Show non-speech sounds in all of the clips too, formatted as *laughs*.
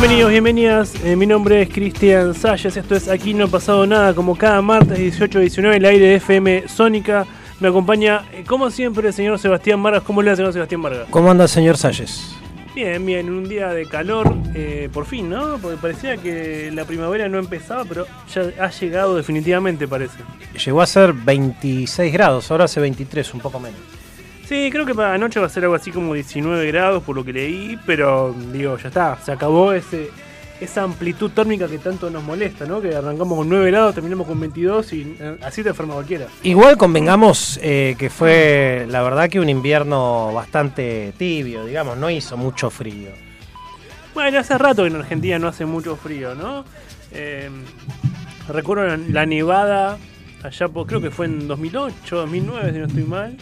Bienvenidos, bienvenidas. Eh, mi nombre es Cristian Salles. Esto es Aquí no ha pasado nada. Como cada martes 18-19, el aire de FM Sónica. Me acompaña, eh, como siempre, el señor Sebastián Vargas. ¿Cómo le va, señor Sebastián Vargas? ¿Cómo anda, señor Salles? Bien, bien. Un día de calor, eh, por fin, ¿no? Porque parecía que la primavera no empezaba, pero ya ha llegado definitivamente, parece. Llegó a ser 26 grados, ahora hace 23, un poco menos. Sí, creo que para anoche va a ser algo así como 19 grados por lo que leí, pero digo, ya está, se acabó ese esa amplitud térmica que tanto nos molesta, ¿no? Que arrancamos con 9 grados, terminamos con 22 y eh, así te enferma cualquiera. Igual convengamos eh, que fue, la verdad, que un invierno bastante tibio, digamos, no hizo mucho frío. Bueno, hace rato que en Argentina no hace mucho frío, ¿no? Eh, recuerdo la nevada allá, por, creo que fue en 2008, 2009, si no estoy mal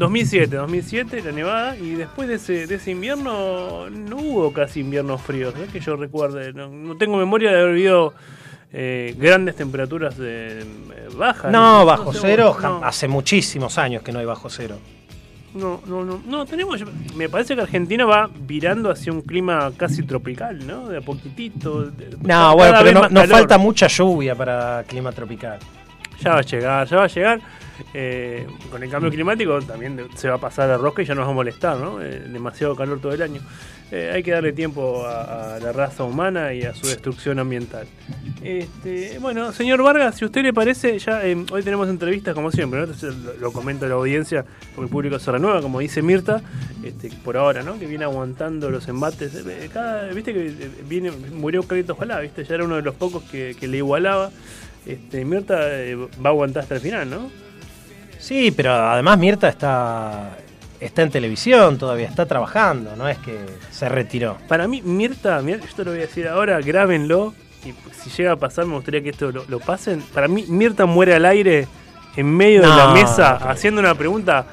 2007, 2007, la nevada, y después de ese, de ese invierno no hubo casi inviernos fríos, ¿eh? que yo recuerde. No, tengo memoria de haber habido eh, grandes temperaturas de, eh, bajas. No, bajo cero, hace muchísimos años que no hay bajo cero. No, no, no, no, tenemos, me parece que Argentina va virando hacia un clima casi tropical, ¿no? De a poquitito. no, bueno, pero nos falta mucha lluvia para clima tropical. Ya va a llegar, ya va a llegar. Eh, con el cambio climático también se va a pasar la rosca y ya nos va a molestar, ¿no? Eh, demasiado calor todo el año. Eh, hay que darle tiempo a, la raza humana y a su destrucción ambiental. Este, bueno, señor Vargas, si a usted le parece, ya hoy tenemos entrevistas como siempre, ¿no? lo, comenta la audiencia porque el público se renueva, como dice Mirta, este, por ahora, ¿no? Que viene aguantando los embates. Viste que viene, murió Carlitos Ojalá, ¿viste? Ya era uno de los pocos que, le igualaba. Este, Mirta va a aguantar hasta el final, ¿no? Sí, pero además Mirta está, está en televisión todavía, está trabajando, no es que se retiró. Para mí, Mirta, esto lo voy a decir ahora, grábenlo, y si llega a pasar me gustaría que esto lo, pasen. Para mí, Mirta muere al aire en medio de la mesa haciendo una pregunta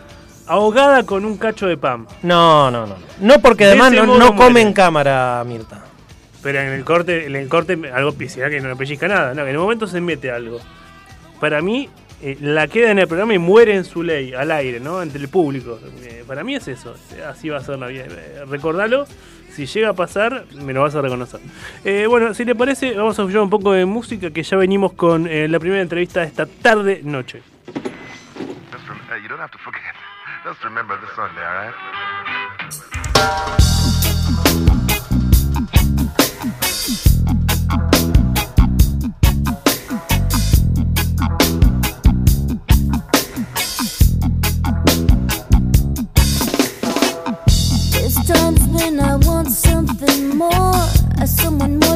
ahogada con un cacho de pan. No, no, no. No, porque además no, come en cámara Mirta. Pero en el corte, en el corte algo piscina que no le pellizca nada. No, en el momento se mete algo. Para mí, eh, la queda en el programa y muere en su ley, al aire, ¿no? Ante el público. Eh, para mí es eso, así va a ser la vida. Eh, recordalo, si llega a pasar, me lo vas a reconocer. bueno, si le parece, vamos a escuchar un poco de música que ya venimos con la primera entrevista de esta tarde noche. Asuman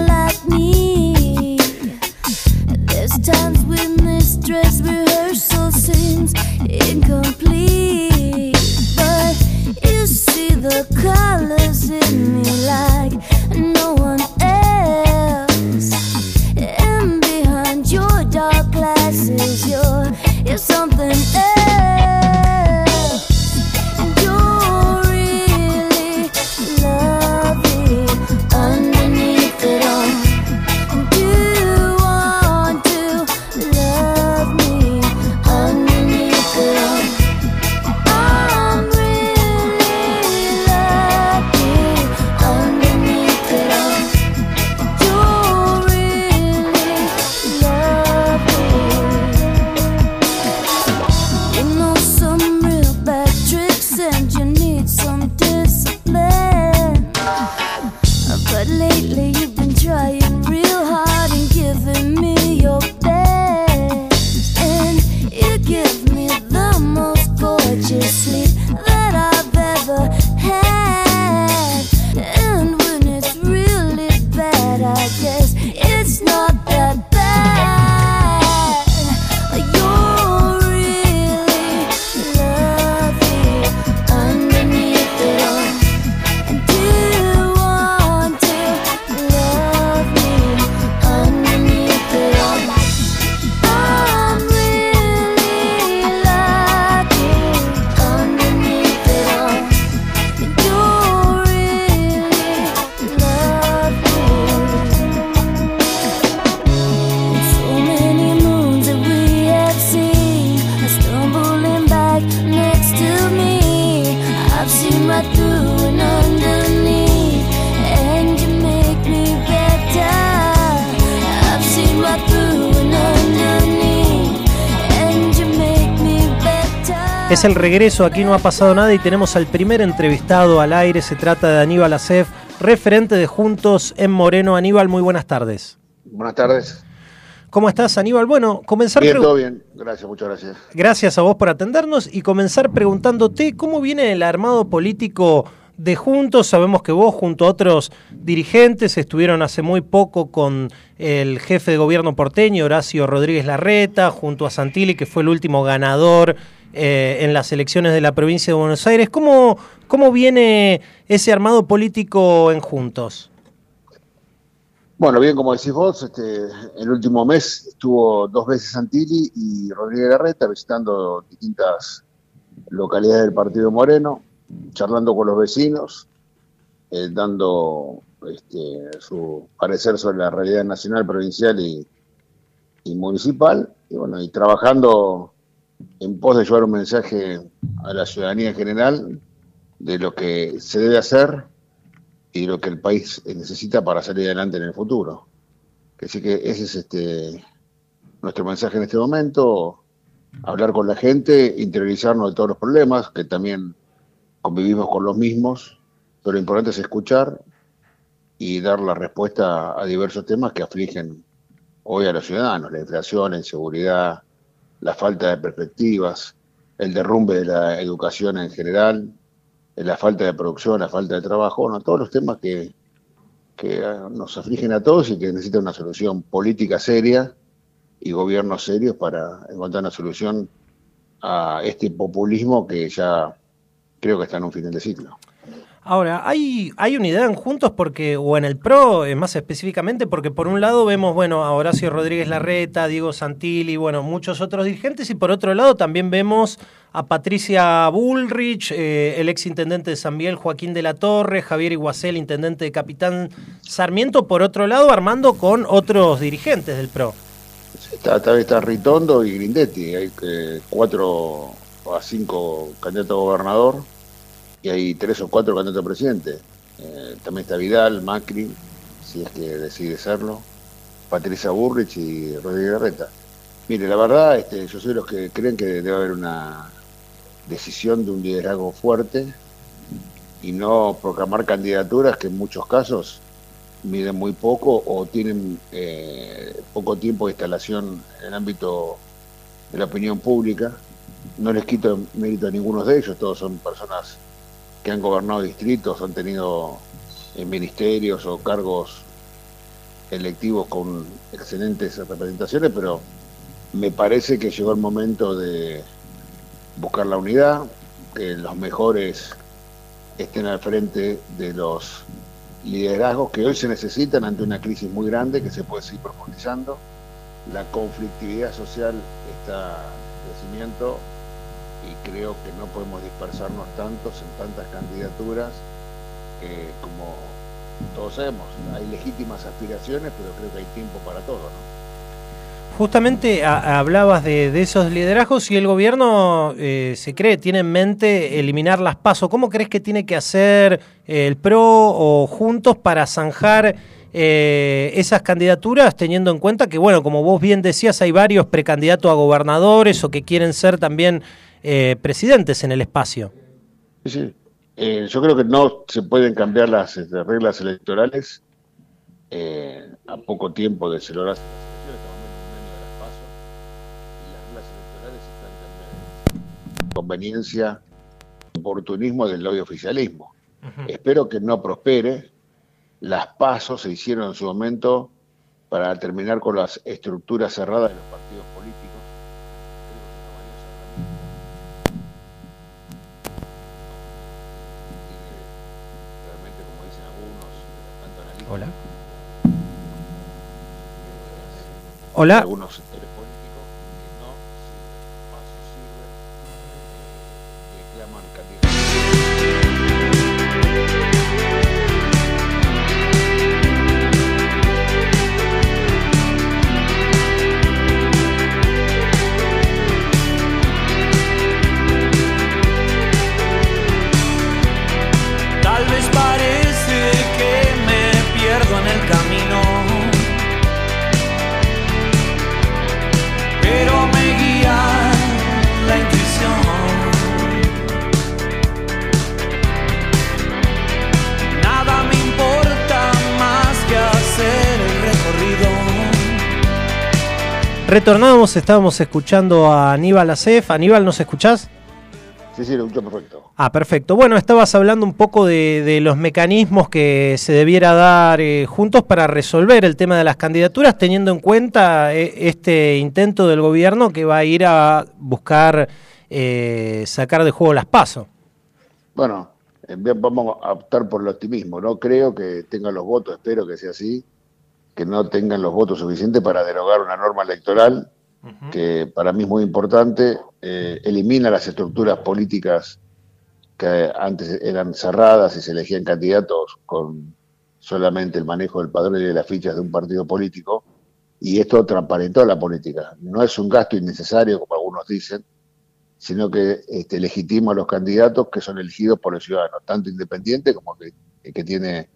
Es el regreso, aquí no ha pasado nada y tenemos al primer entrevistado al aire, se trata de Aníbal Acef, referente de Juntos en Moreno. Aníbal, muy buenas tardes. Buenas tardes. ¿Cómo estás, Aníbal? Bueno, comenzar... Bien, todo bien. Gracias, muchas gracias. Gracias a vos por atendernos y comenzar preguntándote cómo viene el armado político de Juntos. Sabemos que vos junto a otros dirigentes estuvieron hace muy poco con el jefe de gobierno porteño, Horacio Rodríguez Larreta, junto a Santilli, que fue el último ganador eh, en las elecciones de la provincia de Buenos Aires. ¿Cómo, ¿Cómo viene ese armado político en Juntos? Bueno, bien, como decís vos, este, el último mes estuvo dos veces Santilli y Rodríguez Larreta visitando distintas localidades del Partido Moreno, charlando con los vecinos, eh, dando este, su parecer sobre la realidad nacional, provincial y, y municipal, y bueno, y trabajando en pos de llevar un mensaje a la ciudadanía en general de lo que se debe hacer y lo que el país necesita para salir adelante en el futuro. Así que ese es este nuestro mensaje en este momento, hablar con la gente, interiorizarnos de todos los problemas, que también convivimos con los mismos, pero lo importante es escuchar y dar la respuesta a diversos temas que afligen hoy a los ciudadanos, la inflación, la inseguridad, la falta de perspectivas, el derrumbe de la educación en general, la falta de producción, la falta de trabajo, bueno, todos los temas que, que eh, nos afligen a todos y que necesitan una solución política seria y gobiernos serios para encontrar una solución a este populismo que ya creo que está en un final de ciclo. Ahora, hay, hay unidad en Juntos porque, o en el PRO, eh, más específicamente, porque por un lado vemos, bueno, a Horacio Rodríguez Larreta, Diego Santilli, bueno, muchos otros dirigentes, y por otro lado también vemos a Patricia Bullrich, eh, el ex intendente de San Miguel, Joaquín de la Torre, Javier Iguacel, intendente de Capitán Sarmiento, por otro lado armando con otros dirigentes del PRO. Está, está, está Ritondo y Grindetti, hay eh, cuatro a cinco candidatos a gobernador y hay tres o cuatro candidatos a presidente. Eh, también está Vidal, Macri, si es que decide serlo, Patricia Burrich y Rodríguez Larreta. Mire, la verdad, este, yo soy los que creen que debe haber una decisión de un liderazgo fuerte y no proclamar candidaturas que en muchos casos miden muy poco o tienen eh, poco tiempo de instalación en el ámbito de la opinión pública. No les quito mérito a ninguno de ellos, todos son personas que han gobernado distritos, han tenido eh, ministerios o cargos electivos con excelentes representaciones, pero me parece que llegó el momento de buscar la unidad, que los mejores estén al frente de los liderazgos que hoy se necesitan ante una crisis muy grande que se puede seguir profundizando. La conflictividad social está en crecimiento y creo que no podemos dispersarnos tantos en tantas candidaturas eh, como todos sabemos. Hay legítimas aspiraciones, pero creo que hay tiempo para todo, ¿no? Justamente hablabas de, de, esos liderazgos y el gobierno eh, se cree, tiene en mente eliminar las pasos. ¿Cómo crees que tiene que hacer eh, el PRO o Juntos para zanjar eh, esas candidaturas, teniendo en cuenta que, bueno, como vos bien decías, hay varios precandidatos a gobernadores o que quieren ser también eh, presidentes en el espacio? Sí, sí. Eh, yo creo que no se pueden cambiar las este, reglas electorales a poco tiempo de celebrar conveniencia, oportunismo del lobby oficialismo. Uh -huh. Espero que no prospere. Las pasos se hicieron en su momento para terminar con las estructuras cerradas de los partidos políticos. Hola. Hola. Algunos Retornamos, estábamos escuchando a Aníbal Acef. Aníbal, ¿nos escuchás? Sí, sí, lo escucho perfecto. Ah, perfecto. Bueno, estabas hablando un poco de, de los mecanismos que se debiera dar eh, juntos para resolver el tema de las candidaturas, teniendo en cuenta eh, este intento del gobierno que va a ir a buscar eh, sacar de juego las pasos. Bueno, vamos a optar por el optimismo. No creo que tengan los votos, espero que sea así, que no tengan los votos suficientes para derogar una norma electoral que para mí es muy importante, eh, elimina las estructuras políticas que antes eran cerradas y se elegían candidatos con solamente el manejo del padrón y de las fichas de un partido político, y esto transparentó la política. No es un gasto innecesario, como algunos dicen, sino que este, legitima a los candidatos que son elegidos por los ciudadanos, tanto independiente como que, que tiene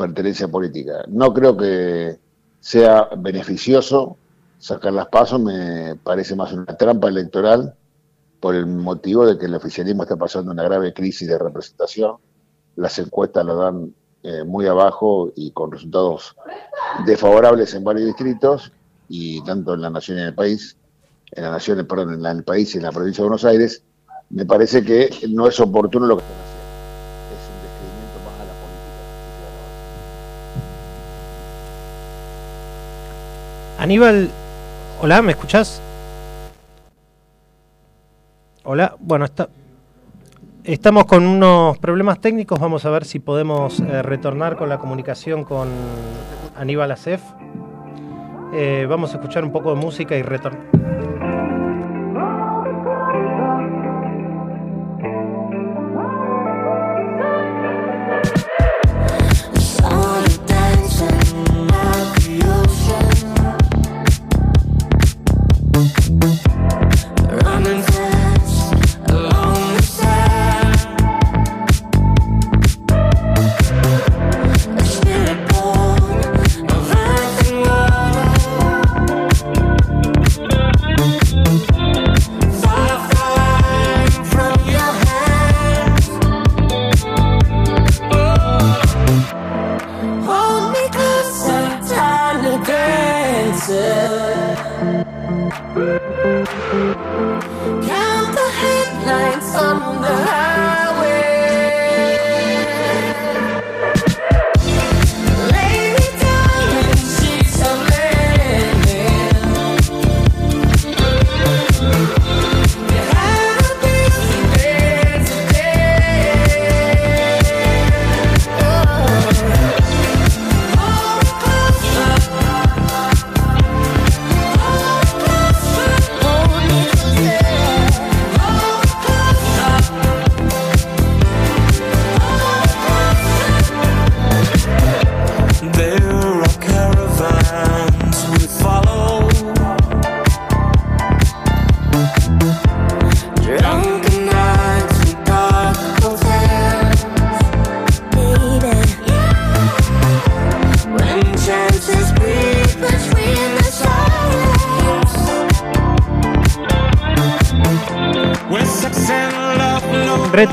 pertenencia política. No creo que sea beneficioso sacar las pasos, me parece más una trampa electoral por el motivo de que el oficialismo está pasando una grave crisis de representación. Las encuestas lo dan eh, muy abajo y con resultados desfavorables en varios distritos, y tanto en la nación y en el país, en la nación, perdón, en, el país y en la provincia de Buenos Aires, me parece que no es oportuno lo que están haciendo. Es un descreimiento más a la política. Aníbal, hola, ¿me escuchás? Hola, bueno, está, estamos con unos problemas técnicos, vamos a ver si podemos eh, retornar con la comunicación con Aníbal Acef. Eh, vamos a escuchar un poco de música y retornar.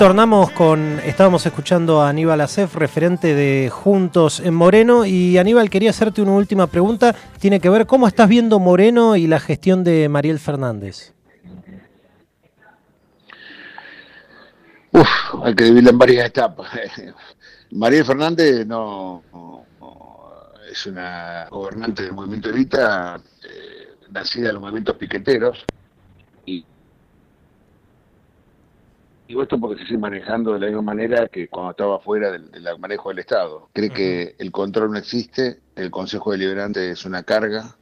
Retornamos con, estábamos escuchando a Aníbal Acef, referente de Juntos en Moreno, y Aníbal quería hacerte una última pregunta, tiene que ver cómo estás viendo Moreno y la gestión de Mariel Fernández. Uf, hay que dividirla en varias etapas. *laughs* María Fernández no, es una gobernante del movimiento Evita, eh, nacida en los movimientos piqueteros, digo esto porque se sigue manejando de la misma manera que cuando estaba fuera del, del manejo del Estado. Cree que el control no existe, el Consejo Deliberante es una carga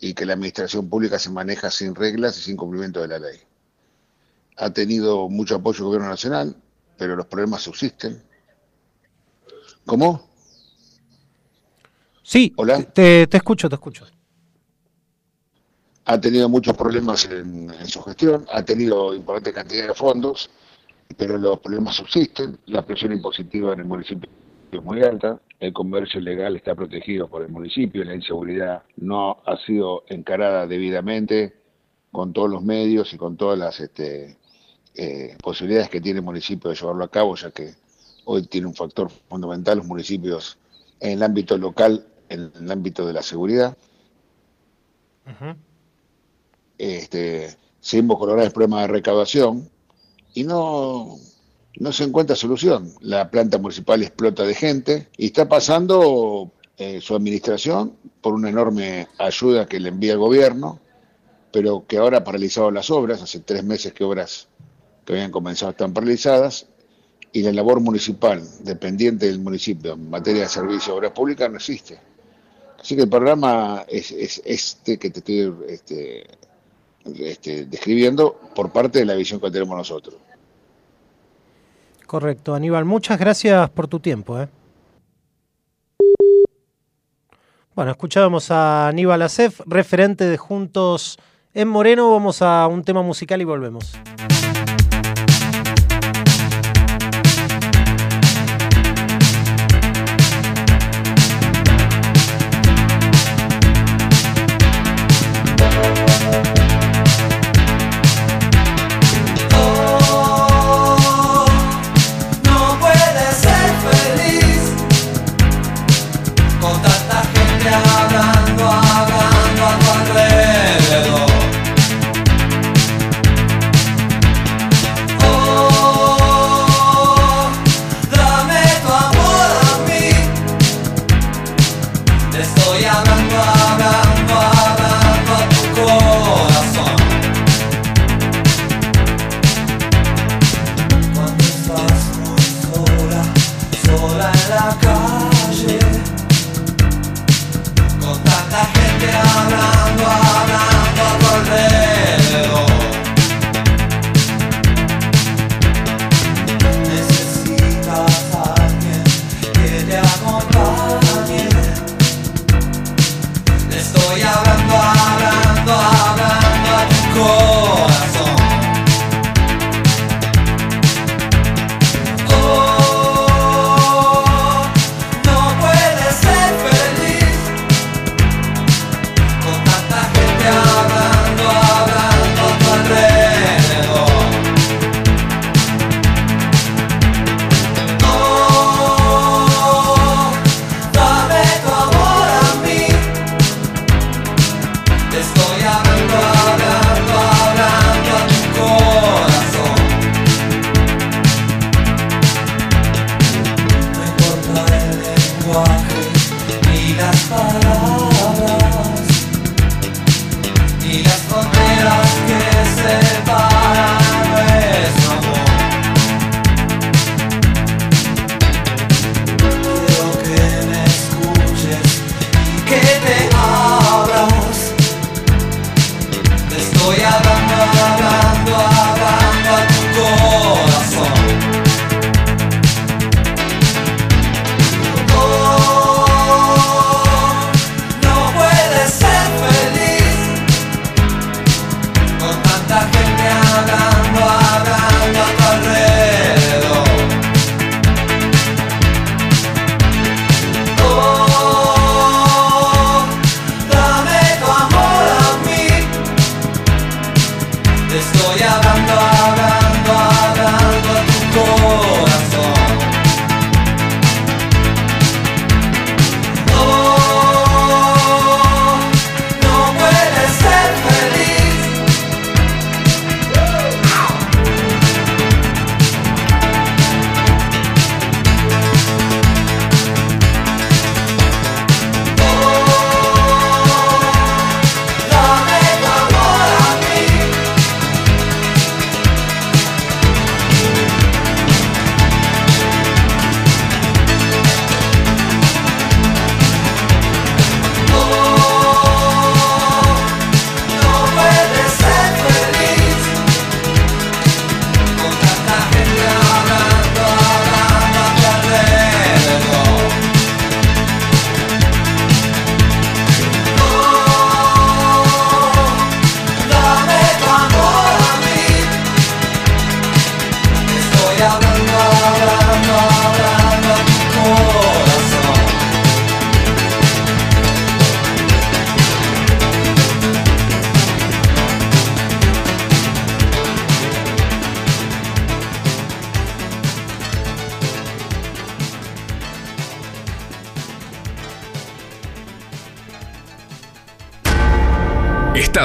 y que la administración pública se maneja sin reglas y sin cumplimiento de la ley ha tenido mucho apoyo del gobierno nacional, pero los problemas subsisten. ¿Cómo? Sí, Hola. Te, te escucho, te escucho. Ha tenido muchos problemas en, en su gestión, ha tenido importante cantidad de fondos, pero los problemas subsisten. La presión impositiva en el municipio es muy alta, el comercio legal está protegido por el municipio, la inseguridad no ha sido encarada debidamente con todos los medios y con todas las este, eh, posibilidades que tiene el municipio de llevarlo a cabo, ya que hoy tiene un factor fundamental los municipios en el ámbito local, en el ámbito de la seguridad. este, seguimos con graves problemas de recaudación y no, no se encuentra solución. La planta municipal explota de gente y está pasando eh, su administración por una enorme ayuda que le envía el gobierno, pero que ahora ha paralizado las obras, hace tres meses que obras que habían comenzado están paralizadas, y la labor municipal dependiente del municipio en materia de servicio de obras públicas no existe. Así que el programa es, es este que te estoy este, este, describiendo por parte de la visión que tenemos nosotros. Correcto, Aníbal, muchas gracias por tu tiempo. ¿eh? Bueno, escuchábamos a Aníbal Acef, referente de Juntos en Moreno. Vamos a un tema musical y volvemos.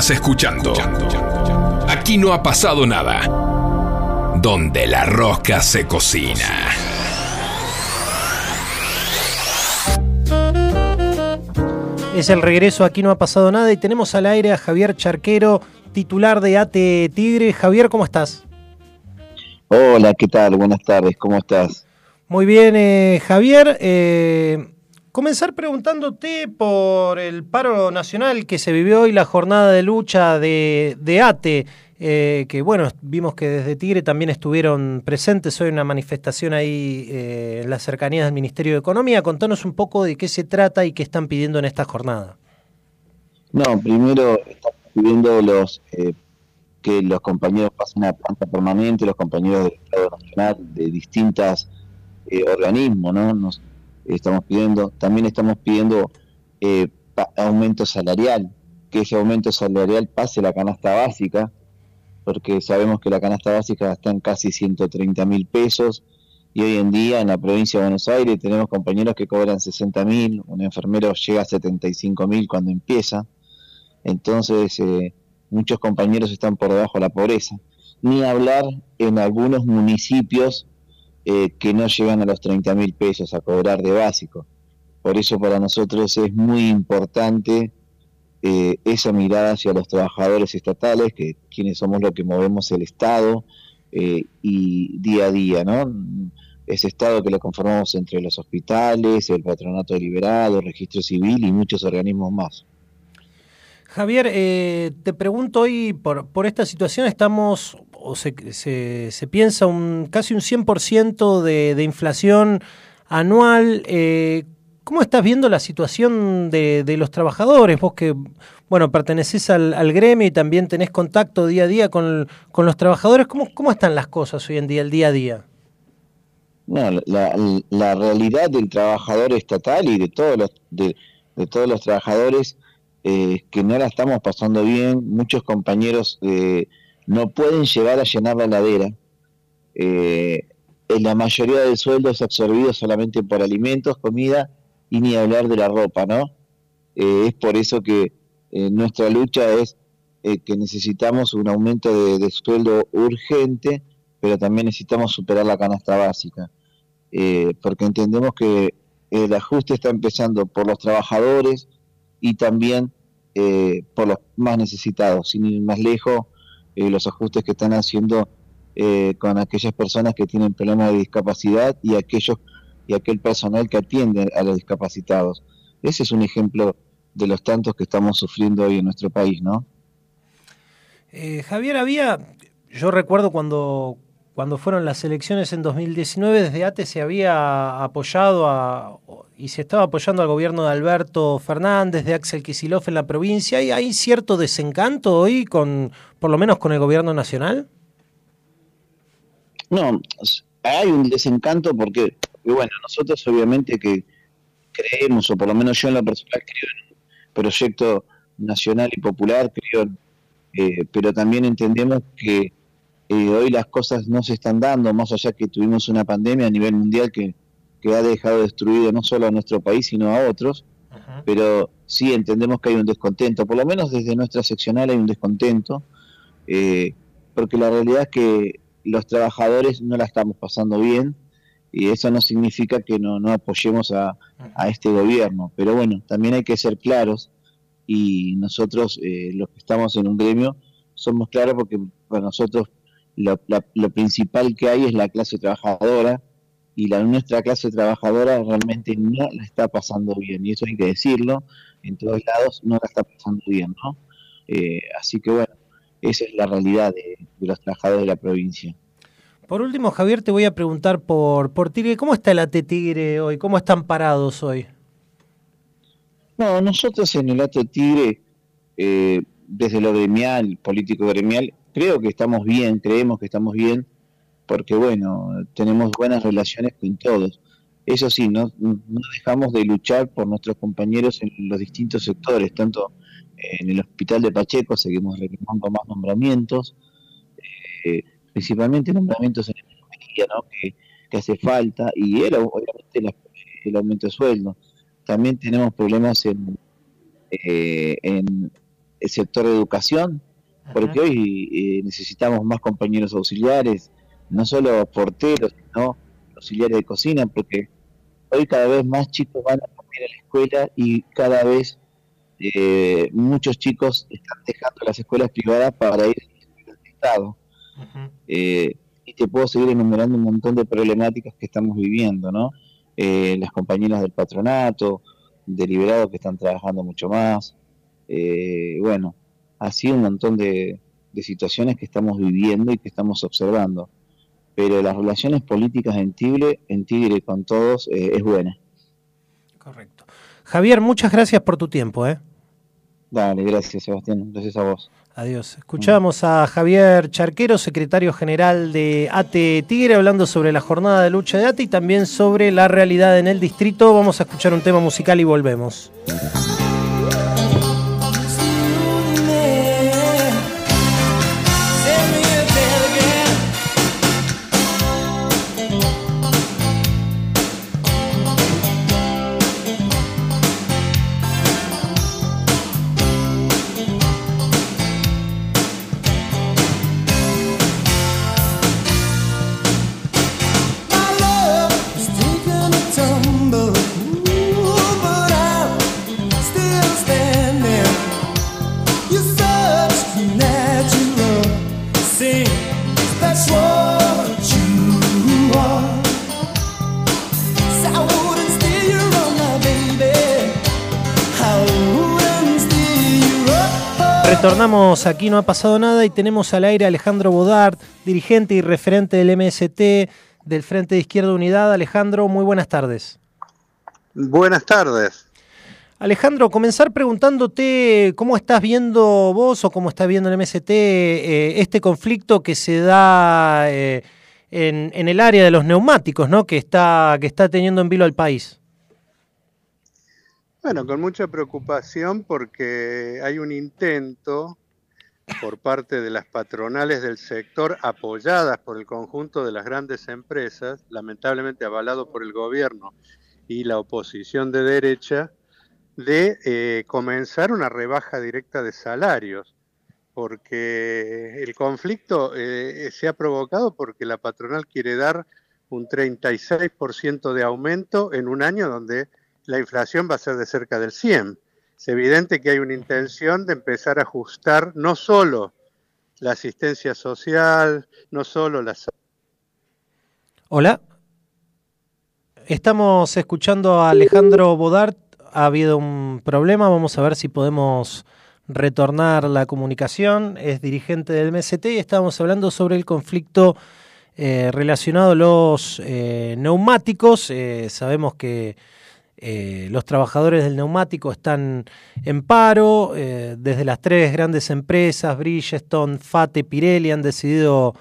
Estás escuchando. Aquí no ha pasado nada. Donde la rosca se cocina. Es el regreso, aquí no ha pasado nada y tenemos al aire a Javier Charquero, titular de ATE Tigre. Javier, ¿cómo estás? Hola, ¿qué tal? Buenas tardes, ¿cómo estás? Muy bien, eh, Javier. eh, comenzar preguntándote por el paro nacional que se vivió hoy, la jornada de lucha de, de ATE, eh, que bueno, vimos que desde Tigre también estuvieron presentes hoy en una manifestación ahí eh, en las cercanías del Ministerio de Economía. Contanos un poco de qué se trata y qué están pidiendo en esta jornada. No, primero estamos pidiendo los eh, que los compañeros pasen a planta permanente, los compañeros del Estado Nacional, de distintas eh, organismos, ¿no? Nos estamos pidiendo, también estamos pidiendo eh, aumento salarial, que ese aumento salarial pase la canasta básica, porque sabemos que la canasta básica está en casi 130 mil pesos y hoy en día en la provincia de Buenos Aires tenemos compañeros que cobran 60 mil, un enfermero llega a 75 mil cuando empieza, entonces eh, muchos compañeros están por debajo de la pobreza. Ni hablar en algunos municipios eh, que no llegan a los 30 mil pesos a cobrar de básico. Por eso para nosotros es muy importante eh, esa mirada hacia los trabajadores estatales, que quienes somos los que movemos el Estado eh, y día a día, ¿no? Ese Estado que lo conformamos entre los hospitales, el patronato deliberado, el registro civil y muchos organismos más. Javier, eh, te pregunto hoy, por, esta situación estamos, o se, piensa un casi un 100% de, de inflación anual. Eh, ¿Cómo estás viendo la situación de, los trabajadores? Vos que, bueno, perteneces al, gremio y también tenés contacto día a día con, los trabajadores, ¿cómo, ¿cómo están las cosas hoy en día, el día a día? La, realidad del trabajador estatal y de todos los, de todos los trabajadores eh, que no la estamos pasando bien. Muchos compañeros eh, no pueden llegar a llenar la heladera. Eh, en la mayoría del sueldo es absorbido solamente por alimentos, comida y ni hablar de la ropa, ¿no? Eh, es por eso que nuestra lucha es que necesitamos un aumento de, de sueldo urgente, pero también necesitamos superar la canasta básica, porque entendemos que el ajuste está empezando por los trabajadores y también eh, por los más necesitados, sin ir más lejos, eh, los ajustes que están haciendo eh, con aquellas personas que tienen problemas de discapacidad y aquellos y aquel personal que atiende a los discapacitados. Ese es un ejemplo de los tantos que estamos sufriendo hoy en nuestro país, ¿no? Javier, había, yo recuerdo cuando, cuando fueron las elecciones en 2019, desde ATE se había apoyado a, y se estaba apoyando al gobierno de Alberto Fernández, de Axel Kicillof en la provincia, ¿y hay cierto desencanto hoy, con, por lo menos con el gobierno nacional? No, hay un desencanto porque, bueno, nosotros obviamente que creemos, o por lo menos yo en la personal creo en un proyecto nacional y popular, creo, eh, pero también entendemos que eh, hoy las cosas no se están dando, más allá que tuvimos una pandemia a nivel mundial que, que ha dejado destruido no solo a nuestro país, sino a otros, pero sí entendemos que hay un descontento, por lo menos desde nuestra seccional hay un descontento, eh, porque la realidad es que los trabajadores no la estamos pasando bien y eso no significa que no, no apoyemos a, a este gobierno, pero bueno, también hay que ser claros y nosotros eh, los que estamos en un gremio somos claros porque para nosotros lo, la- lo principal que hay es la clase trabajadora y la nuestra clase trabajadora realmente no la está pasando bien y eso hay que decirlo en todos lados no la está pasando bien no Eh, así que bueno esa es la realidad de, de los trabajadores de la provincia Por último, Javier, te voy a preguntar por, por Tigre. ¿Cómo está el AT Tigre hoy? ¿Cómo están parados hoy? No, nosotros en el Ato Tigre, eh, desde lo gremial, político gremial, creo que estamos bien, creemos que estamos bien, porque bueno, tenemos buenas relaciones con todos. Eso sí, no, no dejamos de luchar por nuestros compañeros en los distintos sectores, tanto en el hospital de Pacheco seguimos reclamando más nombramientos, eh, principalmente nombramientos en enfermería, ¿no? que, que hace falta, y el, obviamente la- el aumento de sueldo. También tenemos problemas en, eh, en, el sector de educación, porque hoy eh, necesitamos más compañeros auxiliares, no solo porteros, sino auxiliares de cocina, porque hoy cada vez más chicos van a comer a la escuela y cada vez eh, muchos chicos están dejando las escuelas privadas para ir a las escuelas de Estado. Eh, y te puedo seguir enumerando un montón de problemáticas que estamos viviendo, ¿no? Eh, las compañeras del patronato, deliberados que están trabajando mucho más, eh, bueno, así un montón de, de situaciones que estamos viviendo y que estamos observando. Pero las relaciones políticas en Tigre, en Tigre con todos, eh, es buena. Correcto. Javier, muchas gracias por tu tiempo. ¿eh? Dale, gracias Sebastián, gracias a vos. Adiós. Escuchamos a Javier Charquero, secretario general de ATE Tigre, hablando sobre la jornada de lucha de ATE y también sobre la realidad en el distrito. Vamos a escuchar un tema musical y volvemos. Retornamos aquí, no ha pasado nada y tenemos al aire a Alejandro Bodart, dirigente y referente del MST del Frente de Izquierda Unidad. Alejandro, muy buenas tardes. Buenas tardes. Alejandro, comenzar preguntándote cómo estás viendo vos o cómo está viendo el MST eh, este conflicto que se da eh, en, en el área de los neumáticos, ¿no? Que está, que está teniendo en vilo al país. Bueno, con mucha preocupación porque hay un intento por parte de las patronales del sector apoyadas por el conjunto de las grandes empresas, lamentablemente avalado por el gobierno y la oposición de derecha, de eh, comenzar una rebaja directa de salarios, porque el conflicto eh, se ha provocado porque la patronal quiere dar un 36% de aumento en un año donde la inflación va a ser de cerca del 100. Es evidente que hay una intención de empezar a ajustar no solo la asistencia social, no solo la sa- Hola. Estamos escuchando a Alejandro Bodart. Ha habido un problema. Vamos a ver si podemos retornar la comunicación. Es dirigente del MST y estábamos hablando sobre el conflicto eh, relacionado a los eh, neumáticos. Eh, sabemos que los trabajadores del neumático están en paro. desde las tres grandes empresas, Bridgestone, Fate, Pirelli, han decidido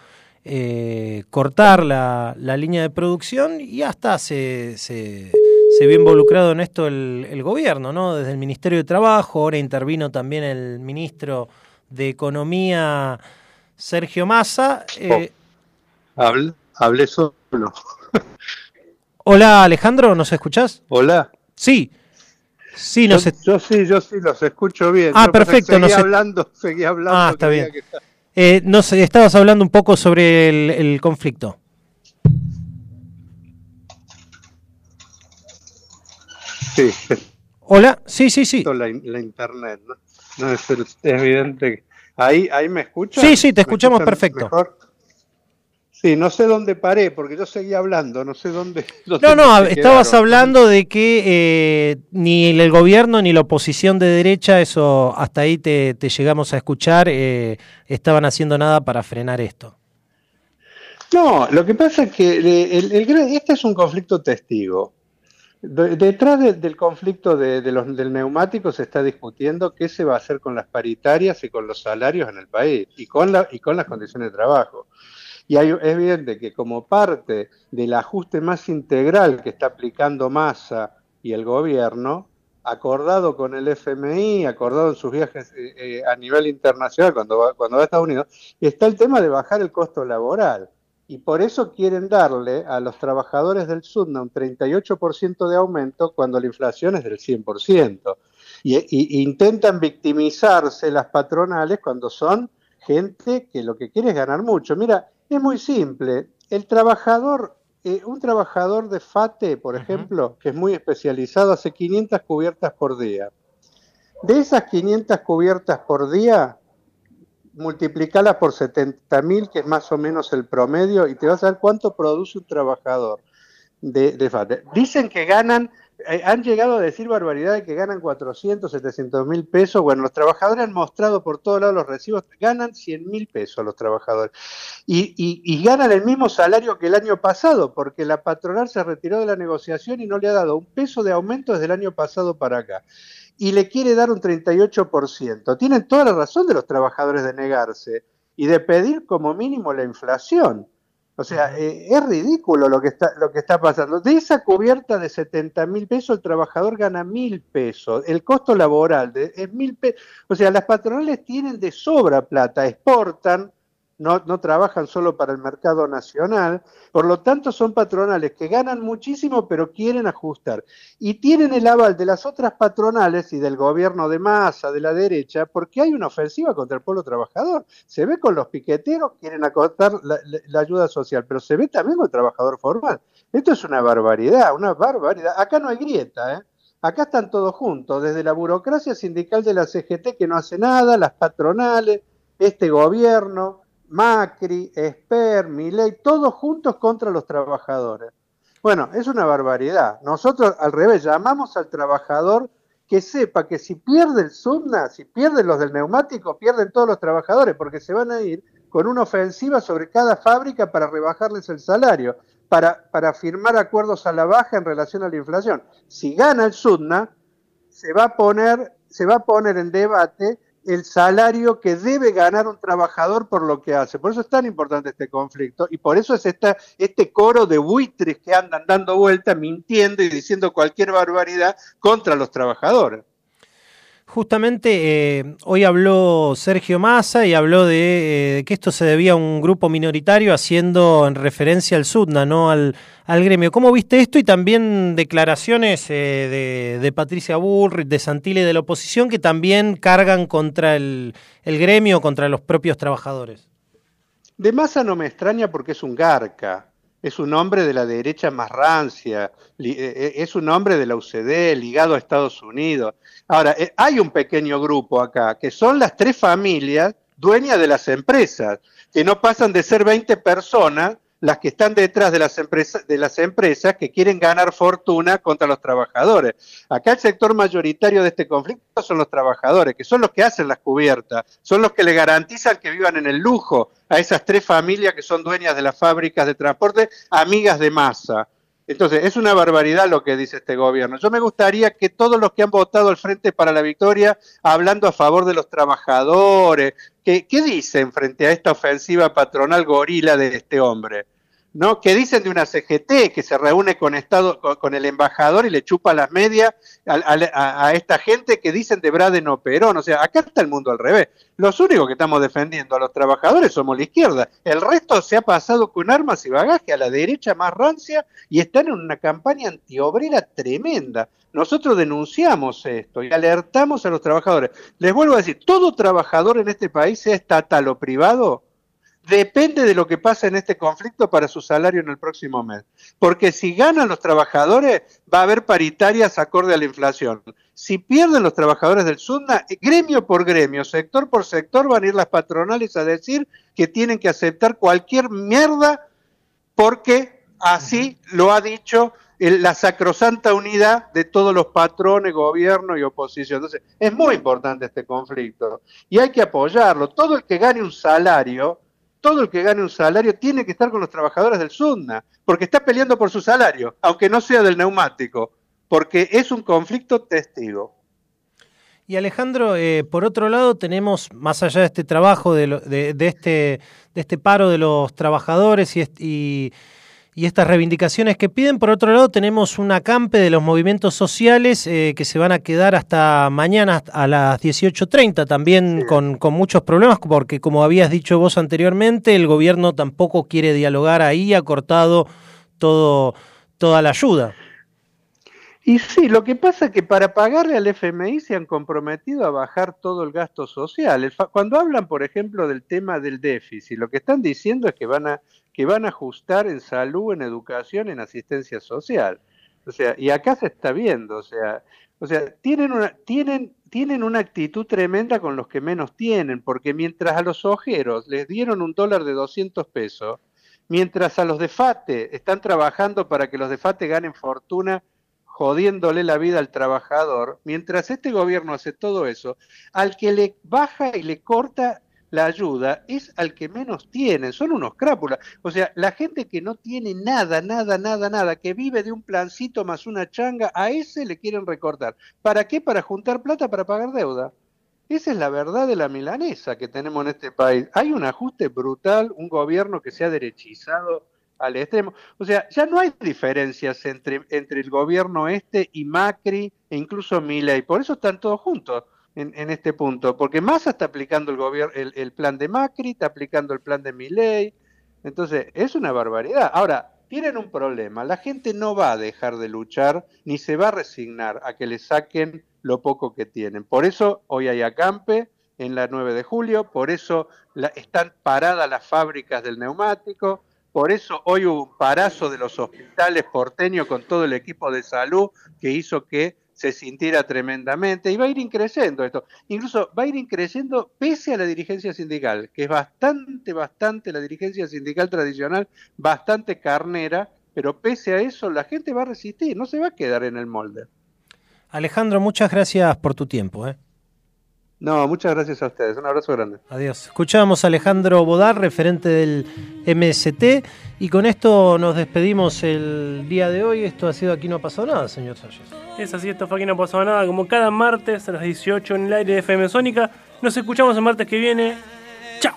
eh, cortar la, la línea de producción y hasta se, se, se vio involucrado en esto el, el gobierno, ¿no? Desde el Ministerio de Trabajo, ahora intervino también el ministro de Economía, Sergio Massa. Eh, Hablé, hablé solo. *laughs* Hola Alejandro, ¿nos escuchás? Hola. Sí. Sí, Yo, nos est- yo sí, yo sí los escucho bien. Ah, Yo, pero perfecto, Seguí no hablando, seguí hablando. Ah, está bien. que- eh, nos estabas hablando un poco sobre el, el conflicto. Sí, Hola, sí, sí, sí. la, la internet, ¿no? No, es, es evidente. Ahí, ahí me escuchan. Sí, sí, te ¿Me escuchamos perfecto. mejor? Sí, no sé dónde paré, porque yo seguía hablando, no sé dónde. *laughs* dónde No, no, estabas quedaron. hablando de que eh, ni el gobierno ni la oposición de derecha, eso hasta ahí te, te llegamos a escuchar, eh, estaban haciendo nada para frenar esto. No, lo que pasa es que eh, el- el gran- este es un conflicto testigo. De- detrás de- del conflicto de, de los, del neumático se está discutiendo qué se va a hacer con las paritarias y con los salarios en el país y con, la, y con las condiciones de trabajo. Y hay, es evidente que como parte del ajuste más integral que está aplicando Massa y el gobierno, acordado con el FMI, acordado en sus viajes eh, eh, a nivel internacional cuando va, cuando va a Estados Unidos, está el tema de bajar el costo laboral. Y por eso quieren darle a los trabajadores del SUDNA un 38% de aumento cuando la inflación es del 100%. Y, y- y intentan victimizarse las patronales cuando son gente que lo que quiere es ganar mucho. Mira, es muy simple. El trabajador, eh, un trabajador de FATE, por ejemplo, que es muy especializado, hace 500 cubiertas por día. De esas 500 cubiertas por día, multiplicalas por 70.000, que es más o menos el promedio, y te vas a ver cuánto produce un trabajador de, de FATE. Dicen que ganan, han llegado a decir barbaridades que ganan 400, 700 mil pesos. Bueno, los trabajadores han mostrado por todos lados los recibos, ganan 100 mil pesos los trabajadores. Y, y- y ganan el mismo salario que el año pasado, porque la patronal se retiró de la negociación y no le ha dado un peso de aumento desde el año pasado para acá. Y le quiere dar un 38%. Tienen toda la razón de los trabajadores de negarse y de pedir como mínimo la inflación. O sea, eh, es ridículo lo que está lo que está pasando. De esa cubierta de 70 mil pesos, el trabajador gana mil pesos. El costo laboral de, es mil pesos. O sea, las patronales tienen de sobra plata, exportan, no, no trabajan solo para el mercado nacional. Por lo tanto, son patronales que ganan muchísimo, pero quieren ajustar. Y tienen el aval de las otras patronales y del gobierno de masa, de la derecha, porque hay una ofensiva contra el pueblo trabajador. Se ve con los piqueteros, quieren acortar la, la- la ayuda social, pero se ve también con el trabajador formal. Esto es una barbaridad, una barbaridad. Acá no hay grieta, ¿eh? Acá están todos juntos, desde la burocracia sindical de la CGT que no hace nada, las patronales, este gobierno, Macri, Esper, Milei, todos juntos contra los trabajadores. Bueno, es una barbaridad. Nosotros al revés llamamos al trabajador que sepa que si pierde el Subna, si pierden los del neumático, pierden todos los trabajadores, porque se van a ir con una ofensiva sobre cada fábrica para rebajarles el salario, para, para firmar acuerdos a la baja en relación a la inflación. Si gana el Subna, se va a poner, se va a poner en debate el salario que debe ganar un trabajador por lo que hace. Por eso es tan importante este conflicto y por eso es esta, este coro de buitres que andan dando vueltas, mintiendo y diciendo cualquier barbaridad contra los trabajadores. Justamente eh, hoy habló Sergio Massa y habló de, eh, de que esto se debía a un grupo minoritario haciendo en referencia al SUDNA, no al, gremio. ¿Cómo viste esto? Y también declaraciones eh, de, de Patricia Bullrich, de Santilli, de la oposición, que también cargan contra el, el gremio, contra los propios trabajadores. De Massa no me extraña porque es un garca, es un hombre de la derecha más rancia, eh, eh, es un hombre de la UCD ligado a Estados Unidos. Ahora, eh, hay un pequeño grupo acá, que son las tres familias dueñas de las empresas, que no pasan de ser 20 personas las que están detrás de las empresas de las empresas que quieren ganar fortuna contra los trabajadores. Acá el sector mayoritario de este conflicto son los trabajadores, que son los que hacen las cubiertas, son los que le garantizan que vivan en el lujo a esas tres familias que son dueñas de las fábricas de transporte, amigas de masa. Entonces, es una barbaridad lo que dice este gobierno. Yo me gustaría que todos los que han votado al Frente para la Victoria, hablando a favor de los trabajadores, que, ¿qué dicen frente a esta ofensiva patronal gorila de este hombre? ¿No? ¿Qué dicen de una CGT que se reúne con, Estado, con, con el embajador y le chupa las medias a, esta gente que dicen de Braden o Perón? O sea, acá está el mundo al revés. Los únicos que estamos defendiendo a los trabajadores somos la izquierda. El resto se ha pasado con armas y bagaje a la derecha más rancia y están en una campaña antiobrera tremenda. Nosotros denunciamos esto y alertamos a los trabajadores. Les vuelvo a decir, todo trabajador en este país, sea estatal o privado, depende de lo que pasa en este conflicto para su salario en el próximo mes. Porque si ganan los trabajadores, va a haber paritarias acorde a la inflación. Si pierden los trabajadores del SUDNA, gremio por gremio, sector por sector, van a ir las patronales a decir que tienen que aceptar cualquier mierda porque así lo ha dicho la sacrosanta unidad de todos los patrones, gobierno y oposición. Entonces, es muy importante este conflicto y hay que apoyarlo. Todo el que gane un salario, todo el que gane un salario tiene que estar con los trabajadores del SUDNA, porque está peleando por su salario, aunque no sea del neumático, porque es un conflicto testigo. Y Alejandro, eh, por otro lado, tenemos, más allá de este trabajo, de, lo- de- de este, de este paro de los trabajadores y- y estas reivindicaciones que piden, por otro lado, tenemos un acampe de los movimientos sociales eh, que se van a quedar hasta mañana a las 18.30, también con, con muchos problemas, porque como habías dicho vos anteriormente, el gobierno tampoco quiere dialogar ahí, ha cortado todo, toda la ayuda. Y sí, lo que pasa es que para pagarle al FMI se han comprometido a bajar todo el gasto social. El Cuando hablan, por ejemplo, del tema del déficit, lo que están diciendo es que van a que van a ajustar en salud, en educación, en asistencia social. O sea, y acá se está viendo, o sea, o sea, tienen una tienen tienen una actitud tremenda con los que menos tienen, porque mientras a los ojeros les dieron un dólar de 200 pesos, mientras a los de FATE están trabajando para que los de FATE ganen fortuna jodiéndole la vida al trabajador, mientras este gobierno hace todo eso, al que le baja y le corta la ayuda es al que menos tiene, son unos crápulas. O sea, la gente que no tiene nada, nada, nada, nada, que vive de un plancito más una changa, a ese le quieren recortar. ¿Para qué? Para juntar plata para pagar deuda. Esa es la verdad de la milanesa que tenemos en este país. Hay un ajuste brutal, un gobierno que se ha derechizado al extremo. O sea, ya no hay diferencias entre, entre el gobierno este y Macri e incluso Milei. Por eso están todos juntos en, en este punto. Porque Massa está aplicando el, gobierno, el, plan de Macri, está aplicando el plan de Milei. Entonces, es una barbaridad. Ahora, tienen un problema. La gente no va a dejar de luchar ni se va a resignar a que le saquen lo poco que tienen. Por eso hoy hay acampe en la 9 de julio, por eso están paradas las fábricas del neumático, por eso hoy hubo un parazo de los hospitales porteños con todo el equipo de salud que hizo que se sintiera tremendamente y va a ir increciendo esto. Incluso va a ir increciendo pese a la dirigencia sindical, que es bastante, bastante, la dirigencia sindical tradicional, bastante carnera, pero pese a eso la gente va a resistir, no se va a quedar en el molde. Alejandro, muchas gracias por tu tiempo. ¿eh? No, muchas gracias a ustedes, un abrazo grande. Adiós. Escuchábamos a Alejandro Bodar, referente del MST, y con esto nos despedimos el día de hoy. Esto ha sido Aquí no ha pasado nada, señor Salles. Es así, esto fue aquí no pasó nada. Como cada martes a las 18 en el aire de FM Sónica. Nos escuchamos el martes que viene. Chao.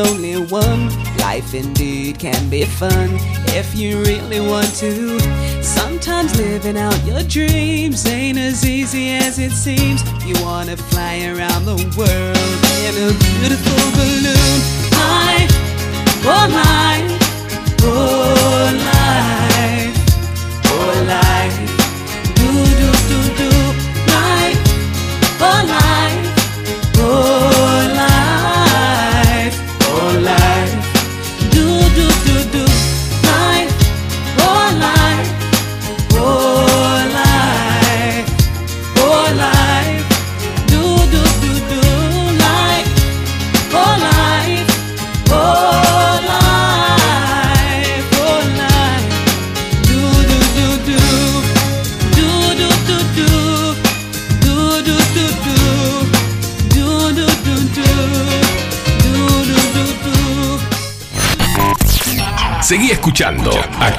only one. Life indeed can be fun if you really want to. Sometimes living out your dreams ain't as easy as it seems. You wanna fly around the world in a beautiful balloon. Life, oh, oh life, oh life, oh life,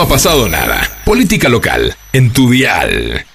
No ha pasado nada. Política local. En tu dial.